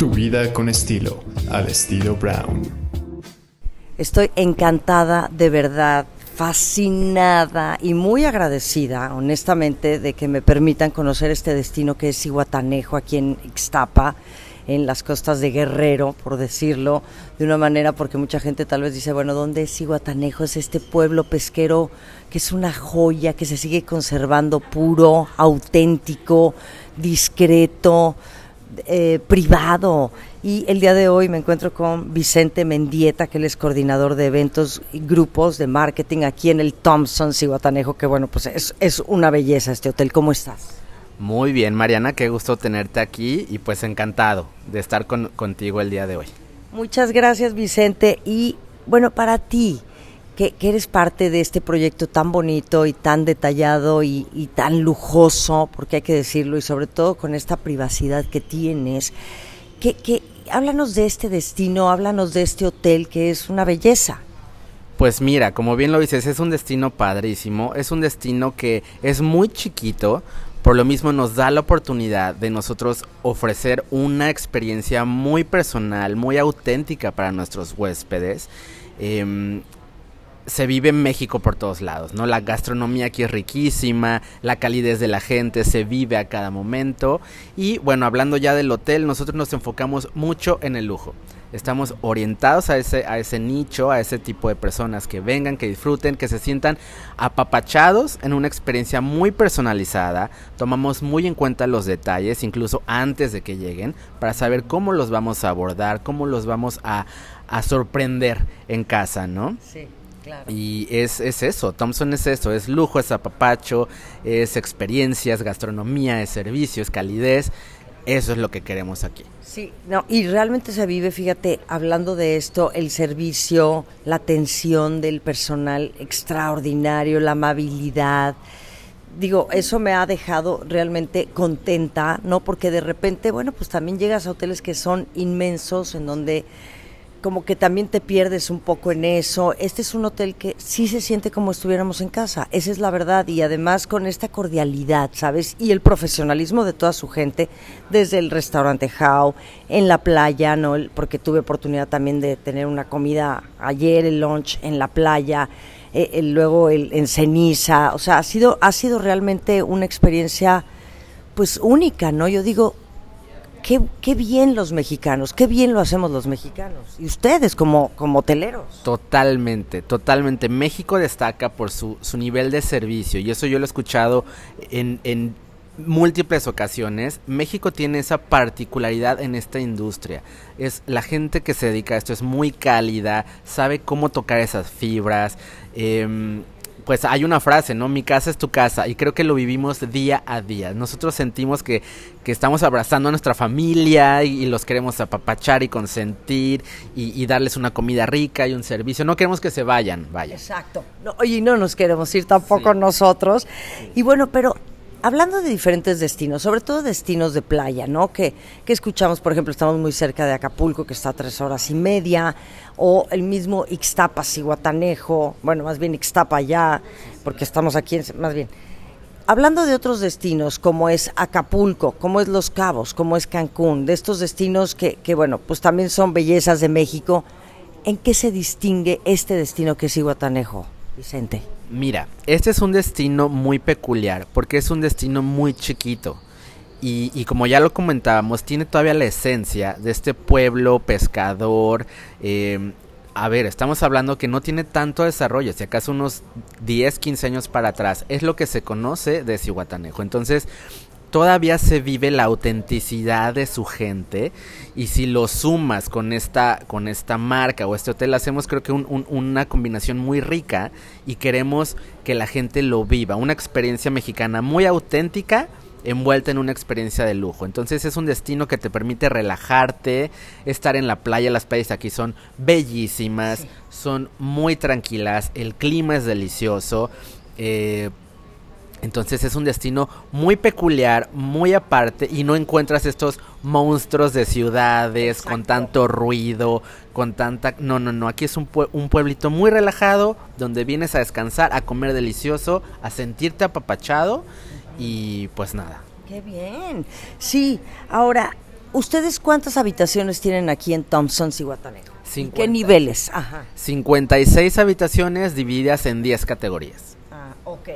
Tu vida con estilo, al estilo Brown. Estoy encantada, de verdad, fascinada y muy agradecida, honestamente, de que me permitan conocer este destino que es Iguatanejo, aquí en Ixtapa, en las costas de Guerrero, por decirlo de una manera, porque mucha gente tal vez dice, bueno, ¿dónde es Iguatanejo? Es este pueblo pesquero que es una joya, que se sigue conservando puro, auténtico, discreto, eh, privado. Y el día de hoy me encuentro con Vicente Mendieta, que él es coordinador de eventos y grupos de marketing aquí en el Thompson Cihuatanejo, que bueno, pues es, es una belleza este hotel. ¿Cómo estás? Muy bien, Mariana, qué gusto tenerte aquí y pues encantado de estar contigo el día de hoy. Muchas gracias, Vicente. Y bueno, para ti, que, eres parte de este proyecto tan bonito y tan detallado y, tan lujoso, porque hay que decirlo, y sobre todo con esta privacidad que tienes, que, háblanos de este destino, háblanos de este hotel que es una belleza. Pues mira, como bien lo dices, es un destino padrísimo, es un destino que es muy chiquito, por lo mismo nos da la oportunidad de nosotros ofrecer una experiencia muy personal, muy auténtica para nuestros huéspedes. Em, se vive en México por todos lados, ¿no? La gastronomía aquí es riquísima, la calidez de la gente se vive a cada momento y bueno, hablando ya del hotel, nosotros nos enfocamos mucho en el lujo. Estamos orientados a ese, a ese nicho, a ese tipo de personas que vengan, que disfruten, que se sientan apapachados en una experiencia muy personalizada. Tomamos muy en cuenta los detalles, incluso antes de que lleguen, para saber cómo los vamos a abordar, cómo los vamos a, a sorprender en casa, ¿no? Sí. Y es, es eso, Thompson es eso, es lujo, es apapacho, es experiencias, gastronomía, es servicio, es calidez. Eso es lo que queremos aquí. Sí, no, y realmente se vive, fíjate, hablando de esto, el servicio, la atención del personal extraordinario, la amabilidad. Digo, eso me ha dejado realmente contenta, ¿no? Porque de repente, bueno, pues también llegas a hoteles que son inmensos, en donde como que también te pierdes un poco en eso. Este es un hotel que sí se siente como estuviéramos en casa, esa es la verdad, y además con esta cordialidad, ¿sabes? Y el profesionalismo de toda su gente, desde el restaurante How, en la playa, ¿no? Porque tuve oportunidad también de tener una comida ayer, el lunch en la playa, eh, luego el, en ceniza, o sea, ha sido, ha sido realmente una experiencia pues única, ¿no? Yo digo, Qué, bien los mexicanos, qué bien lo hacemos los mexicanos. Y ustedes como, como hoteleros. Totalmente, totalmente. México destaca por su, su nivel de servicio y eso yo lo he escuchado en, en múltiples ocasiones. México tiene esa particularidad en esta industria. Es la gente que se dedica a esto es muy cálida, sabe cómo tocar esas fibras. Eh, pues hay una frase, ¿no? Mi casa es tu casa y creo que lo vivimos día a día. Nosotros sentimos que, que estamos abrazando a nuestra familia y, los queremos apapachar y consentir y, darles una comida rica y un servicio. No queremos que se vayan, vaya. Exacto. No, oye, no nos queremos ir tampoco nosotros. Y bueno, pero hablando de diferentes destinos, sobre todo destinos de playa, ¿no? Que, que, escuchamos, por ejemplo, estamos muy cerca de Acapulco, que está a tres horas y media, o el mismo Ixtapa, Cihuatanejo, bueno, más bien Ixtapa ya, porque estamos aquí, en, más bien. Hablando de otros destinos, como es Acapulco, como es Los Cabos, como es Cancún, de estos destinos que, que bueno, pues también son bellezas de México, ¿en qué se distingue este destino que es Cihuatanejo, Vicente? Mira, este es un destino muy peculiar porque es un destino muy chiquito. Y, como ya lo comentábamos, tiene todavía la esencia de este pueblo pescador. Em, a ver, estamos hablando que no tiene tanto desarrollo, si acaso unos 10, 15 años para atrás. Es lo que se conoce de Cihuatanejo. Entonces, todavía se vive la autenticidad de su gente y si lo sumas con esta con esta marca o este hotel hacemos creo que una combinación muy rica y queremos que la gente lo viva una experiencia mexicana muy auténtica envuelta en una experiencia de lujo. Entonces es un destino que te permite relajarte, estar en la playa. Las playas aquí son bellísimas, son muy tranquilas, el clima es delicioso. Eh, entonces es un destino muy peculiar, muy aparte y no encuentras estos monstruos de ciudades con tanto ruido, con tanta... No, no, no, aquí es un, un pueblito muy relajado donde vienes a descansar, a comer delicioso, a sentirte apapachado y pues nada. Qué bien. Sí, ahora ¿Ustedes cuántas habitaciones tienen aquí en Thompson, Cihuatanejo? ¿En qué 50. niveles? Ajá. 56 habitaciones divididas en 10 categorías. Ah, ok.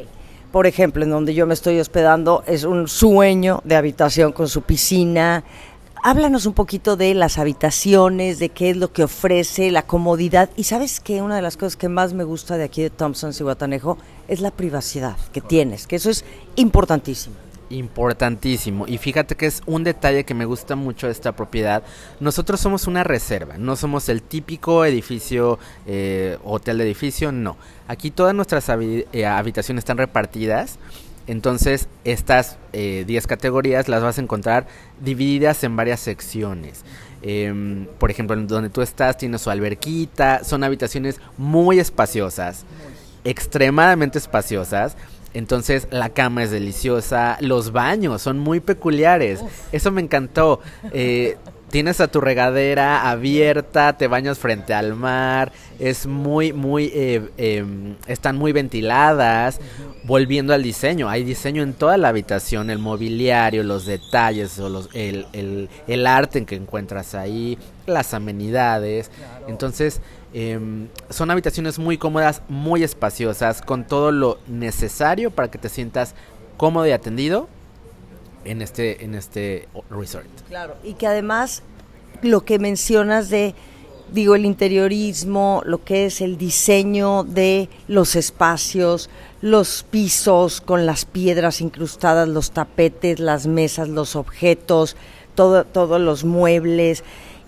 Por ejemplo, en donde yo me estoy hospedando es un sueño de habitación con su piscina. Háblanos un poquito de las habitaciones, de qué es lo que ofrece, la comodidad. Y sabes que una de las cosas que más me gusta de aquí de Thompson Cihuatanejo es la privacidad que tienes, que eso es importantísimo. Importantísimo. Y fíjate que es un detalle que me gusta mucho de esta propiedad. Nosotros somos una reserva, no somos el típico edificio, eh, hotel de edificio, no. Aquí todas nuestras habi- eh, habitaciones están repartidas. Entonces, estas eh, 10 categorías las vas a encontrar divididas en varias secciones. Em, por ejemplo, donde tú estás tiene su alberquita, son habitaciones muy espaciosas, extremadamente espaciosas. Entonces la cama es deliciosa, los baños son muy peculiares, eso me encantó. Eh, tienes a tu regadera abierta, te bañas frente al mar, es muy, muy, eh, em, están muy ventiladas. Volviendo al diseño, hay diseño en toda la habitación, el mobiliario, los detalles, o los- el, el- el arte en que encuentras ahí, las amenidades. Entonces, em, son habitaciones muy cómodas, muy espaciosas, con todo lo necesario para que te sientas cómodo y atendido en este, en este resort. Claro. Y que además lo que mencionas de, digo, el interiorismo, lo que es el diseño de los espacios, los pisos con las piedras incrustadas, los tapetes, las mesas, los objetos, todo, todos los muebles.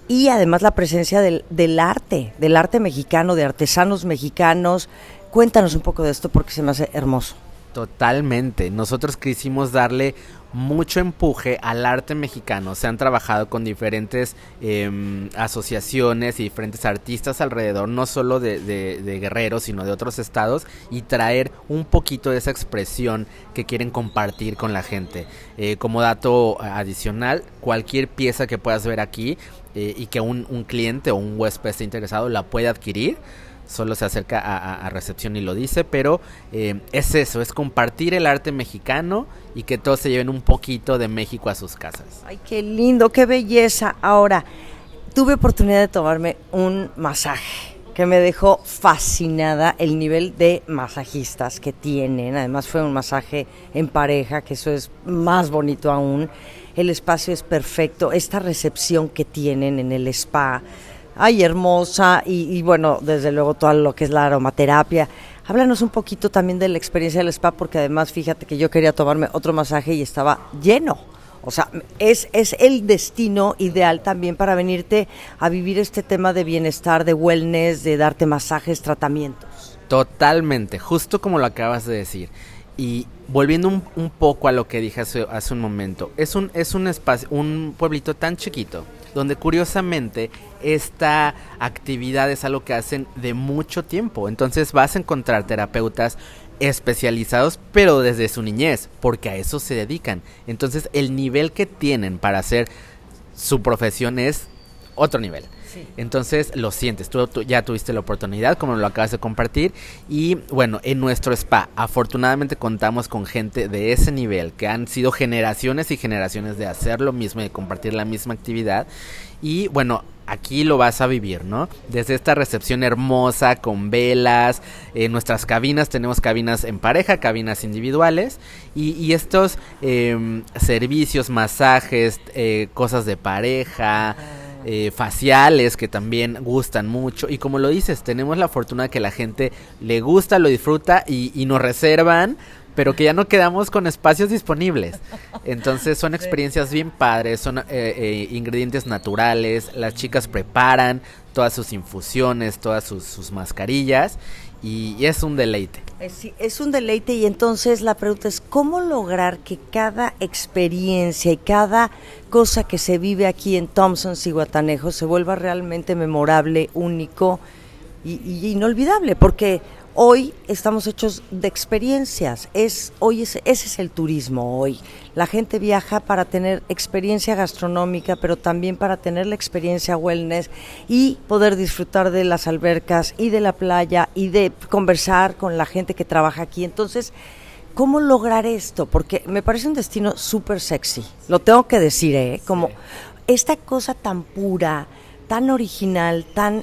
Y además la presencia del, del arte, del arte mexicano, de artesanos mexicanos. Cuéntanos un poco de esto porque se me hace hermoso. Totalmente. Nosotros quisimos darle mucho empuje al arte mexicano. Se han trabajado con diferentes em, asociaciones y diferentes artistas alrededor, no solo de, de, de Guerrero, sino de otros estados, y traer un poquito de esa expresión que quieren compartir con la gente. Eh, como dato adicional, cualquier pieza que puedas ver aquí eh, y que un, un cliente o un huésped esté interesado la puede adquirir solo se acerca a, recepción y lo dice, pero eh, es eso, es compartir el arte mexicano y que todos se lleven un poquito de México a sus casas. Ay, qué lindo, qué belleza. Ahora, tuve oportunidad de tomarme un masaje que me dejó fascinada el nivel de masajistas que tienen. Además fue un masaje en pareja, que eso es más bonito aún. El espacio es perfecto. Esta recepción que tienen en el spa, ay, hermosa. Y, y bueno, desde luego todo lo que es la aromaterapia. Háblanos un poquito también de la experiencia del spa, porque además fíjate que yo quería tomarme otro masaje y estaba lleno. O sea, es, es el destino ideal también para venirte a vivir este tema de bienestar, de wellness, de darte masajes, tratamientos. Totalmente, justo como lo acabas de decir. Y volviendo un, un poco a lo que dije hace, hace un momento, es un, es un espacio, un pueblito tan chiquito, donde curiosamente esta actividad es algo que hacen de mucho tiempo. Entonces vas a encontrar terapeutas especializados, pero desde su niñez, porque a eso se dedican. Entonces el nivel que tienen para hacer su profesión es otro nivel. Entonces lo sientes, tú, tú ya tuviste la oportunidad, como lo acabas de compartir. Y bueno, en nuestro spa, afortunadamente contamos con gente de ese nivel, que han sido generaciones y generaciones de hacer lo mismo, de compartir la misma actividad. Y bueno, aquí lo vas a vivir, ¿no? Desde esta recepción hermosa, con velas, en nuestras cabinas tenemos cabinas en pareja, cabinas individuales, y, y estos em, servicios, masajes, eh, cosas de pareja, eh, faciales que también gustan mucho, y como lo dices, tenemos la fortuna de que la gente le gusta, lo disfruta y, y nos reservan pero que ya no quedamos con espacios disponibles. Entonces son experiencias bien padres, son eh, eh, ingredientes naturales, las chicas preparan todas sus infusiones, todas sus, sus mascarillas y, y, es un deleite. Es, sí, es un deleite y entonces la pregunta es cómo lograr que cada experiencia y cada cosa que se vive aquí en Thompson, Ciguatanejo, se vuelva realmente memorable, único y, y inolvidable, porque hoy estamos hechos de experiencias. Es, hoy es, ese es el turismo hoy. La gente viaja para tener experiencia gastronómica, pero también para tener la experiencia wellness y poder disfrutar de las albercas y de la playa y de conversar con la gente que trabaja aquí. Entonces, ¿cómo lograr esto? Porque me parece un destino súper sexy. Lo tengo que decir, ¿eh? Como, esta cosa tan pura, tan original, tan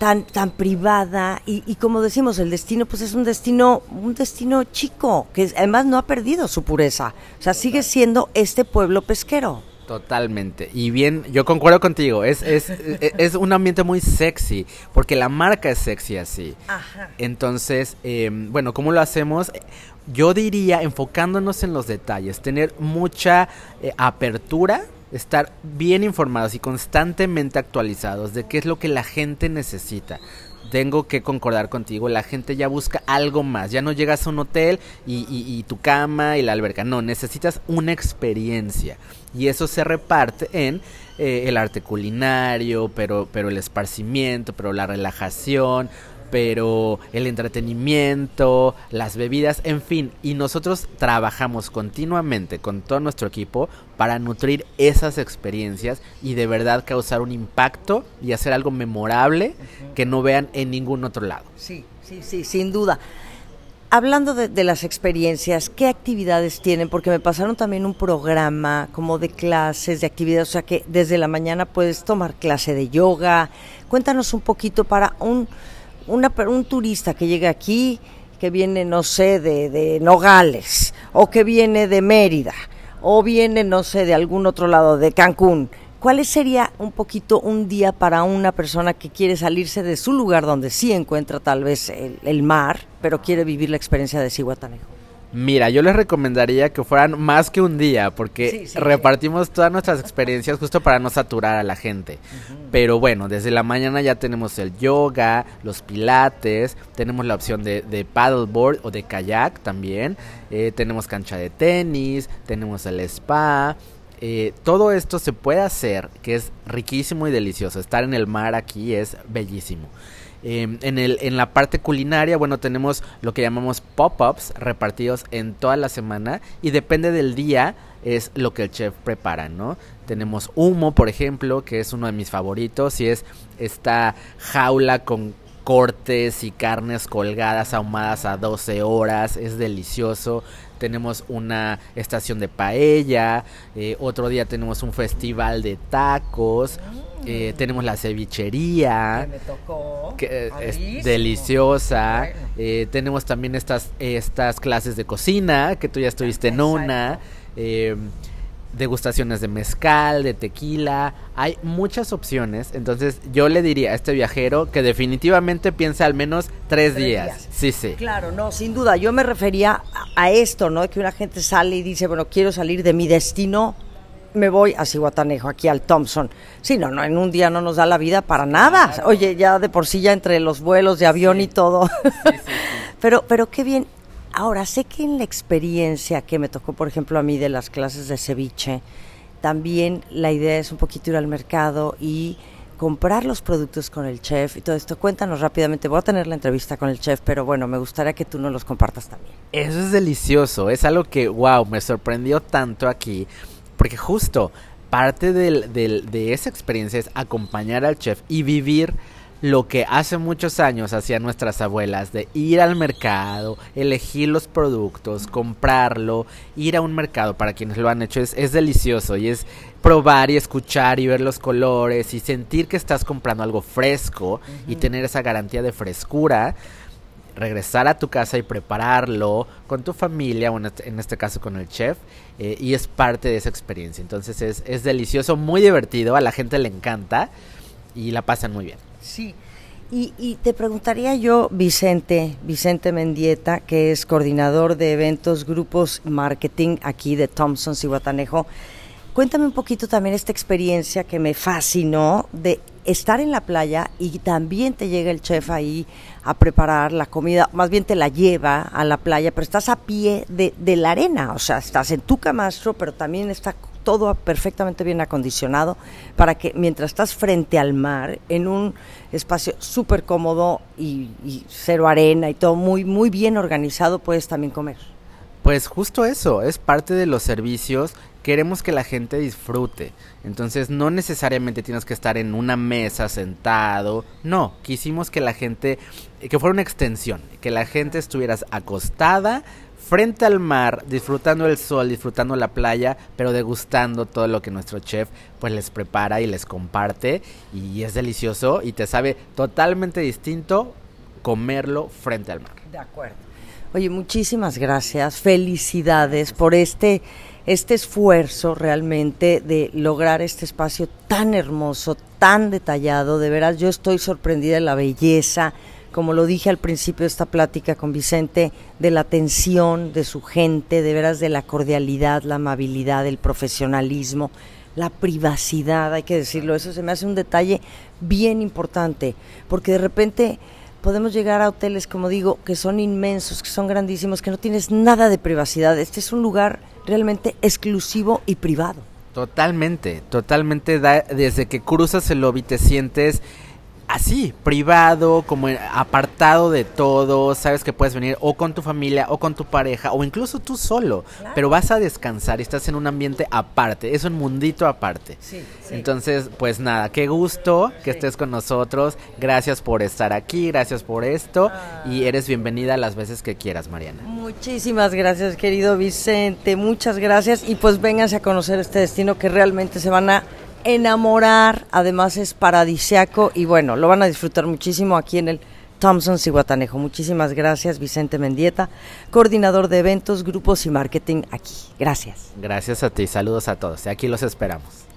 tan tan privada y, y, como decimos el destino pues es un destino un destino chico que además no ha perdido su pureza o sea sigue siendo este pueblo pesquero Totalmente. Y bien, yo concuerdo contigo. Es, es, es, un ambiente muy sexy. Porque la marca es sexy así. Ajá. Entonces, eh, bueno, ¿cómo lo hacemos? Yo diría enfocándonos en los detalles. Tener mucha eh, apertura estar bien informados y constantemente actualizados de qué es lo que la gente necesita. Tengo que concordar contigo, la gente ya busca algo más, ya no llegas a un hotel y, tu cama y la alberca, no, necesitas una experiencia y eso se reparte en eh, el arte culinario, pero, pero el esparcimiento, pero la relajación, pero el entretenimiento, las bebidas, en fin, y nosotros trabajamos continuamente con todo nuestro equipo para nutrir esas experiencias y de verdad causar un impacto y hacer algo memorable que no vean en ningún otro lado. Sí, sí, sí, sin duda. Hablando de, las experiencias, ¿qué actividades tienen? Porque me pasaron también un programa como de clases, de actividades, o sea que desde la mañana puedes tomar clase de yoga. Cuéntanos un poquito para un un turista que llega aquí, que viene, no sé, de, de Nogales, o que viene de Mérida, o viene, no sé, de algún otro lado, de Cancún, ¿cuál sería un poquito un día para una persona que quiere salirse de su lugar donde sí encuentra tal vez el, mar, pero quiere vivir la experiencia de Cihuatanejo? Mira, yo les recomendaría que fueran más que un día, porque repartimos todas nuestras experiencias justo para no saturar a la gente. Pero bueno, desde la mañana ya tenemos el yoga, los pilates, tenemos la opción de, de paddleboard o de kayak también, eh, tenemos cancha de tenis, tenemos el spa. Eh, todo esto se puede hacer, que es riquísimo y delicioso. Estar en el mar aquí es bellísimo. Em, en, el, en la parte culinaria, bueno, tenemos lo que llamamos pop-ups repartidos en toda la semana y depende del día es lo que el chef prepara, ¿no? Tenemos humo, por ejemplo, que es uno de mis favoritos y es esta jaula con cortes y carnes colgadas ahumadas a 12 horas, es delicioso. Tenemos una estación de paella, eh, otro día tenemos un festival de tacos, eh, tenemos la cevichería, que es deliciosa, eh, tenemos también estas, estas clases de cocina, que tú ya estuviste en una degustaciones de mezcal, de tequila, hay muchas opciones, entonces yo le diría a este viajero que definitivamente piense al menos tres, días. Sí, sí. Claro, no, sin duda, yo me refería a, esto, ¿no? Que una gente sale y dice, bueno, quiero salir de mi destino, me voy a Cihuatanejo, aquí al Thompson. Sí, no, no, en un día no nos da la vida para nada. Oye, ya de por sí ya entre los vuelos de avión y todo. pero, pero qué bien. Ahora, sé que en la experiencia que me tocó, por ejemplo, a mí de las clases de ceviche, también la idea es un poquito ir al mercado y comprar los productos con el chef y todo esto. Cuéntanos rápidamente, voy a tener la entrevista con el chef, pero bueno, me gustaría que tú nos los compartas también. Eso es delicioso, es algo que, wow, me sorprendió tanto aquí, porque justo parte de esa experiencia es acompañar al chef y vivir lo que hace muchos años hacían nuestras abuelas de ir al mercado, elegir los productos, comprarlo, ir a un mercado para quienes lo han hecho es, es delicioso y es probar y escuchar y ver los colores y sentir que estás comprando algo fresco y tener esa garantía de frescura regresar a tu casa y prepararlo con tu familia o en este, este caso con el chef eh, y es parte de esa experiencia. Entonces es, es delicioso muy divertido a la gente le encanta y la pasan muy bien Sí. Y, te preguntaría yo, Vicente, Vicente Mendieta, que es coordinador de eventos, grupos, marketing aquí de Thompson y Guatanejo, cuéntame un poquito también esta experiencia que me fascinó de estar en la playa y también te llega el chef ahí a preparar la comida, más bien te la lleva a la playa, pero estás a pie de, de la arena, o sea, estás en tu camastro, pero también está todo perfectamente bien acondicionado para que mientras estás frente al mar, en un espacio súper cómodo y, cero arena y todo muy, muy bien organizado, puedes también comer. Pues justo eso, es parte de los servicios. Queremos que la gente disfrute. Entonces no necesariamente tienes que estar en una mesa sentado. No, quisimos que la gente, que fuera una extensión, que la gente estuvieras acostada frente al mar, disfrutando el sol, disfrutando la playa, pero degustando todo lo que nuestro chef pues les prepara y les comparte y es delicioso y te sabe totalmente distinto comerlo frente al mar. De acuerdo. Oye, muchísimas gracias, felicidades por este este esfuerzo realmente de lograr este espacio tan hermoso, tan detallado, de veras yo estoy sorprendida de la belleza, como lo dije al principio de esta plática con Vicente, de la atención de su gente, de veras de la cordialidad, la amabilidad, el profesionalismo, la privacidad, hay que decirlo, eso se me hace un detalle bien importante, porque de repente podemos llegar a hoteles, como digo, que son inmensos, que son grandísimos, que no tienes nada de privacidad. Este es un lugar realmente exclusivo y privado. Totalmente, totalmente. desde que cruzas el lobby te sientes así, privado, como apartado de todo, sabes que puedes venir o con tu familia o con tu pareja o incluso tú solo, pero vas a descansar y estás en un ambiente aparte, es un mundito aparte. Entonces, pues nada, qué gusto que estés con nosotros, gracias por estar aquí, gracias por esto y ah. eres bienvenida las veces que quieras, Mariana. Muchísimas gracias, querido Vicente, muchas gracias y pues vénganse a conocer este destino que realmente se van a enamorar, además es paradisiaco y bueno, lo van a disfrutar muchísimo aquí en el Thompson Cihuatanejo. Muchísimas gracias, Vicente Mendieta, coordinador de eventos, grupos y marketing aquí. Gracias. Gracias a ti, saludos a todos. Aquí los esperamos.